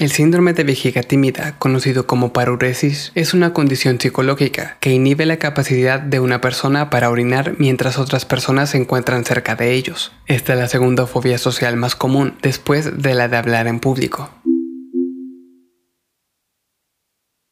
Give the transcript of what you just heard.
El síndrome de vejiga tímida, conocido como paruresis, es una condición psicológica que inhibe la capacidad de una persona para orinar mientras otras personas se encuentran cerca de ellos. Esta es la segunda fobia social más común después de la de hablar en público.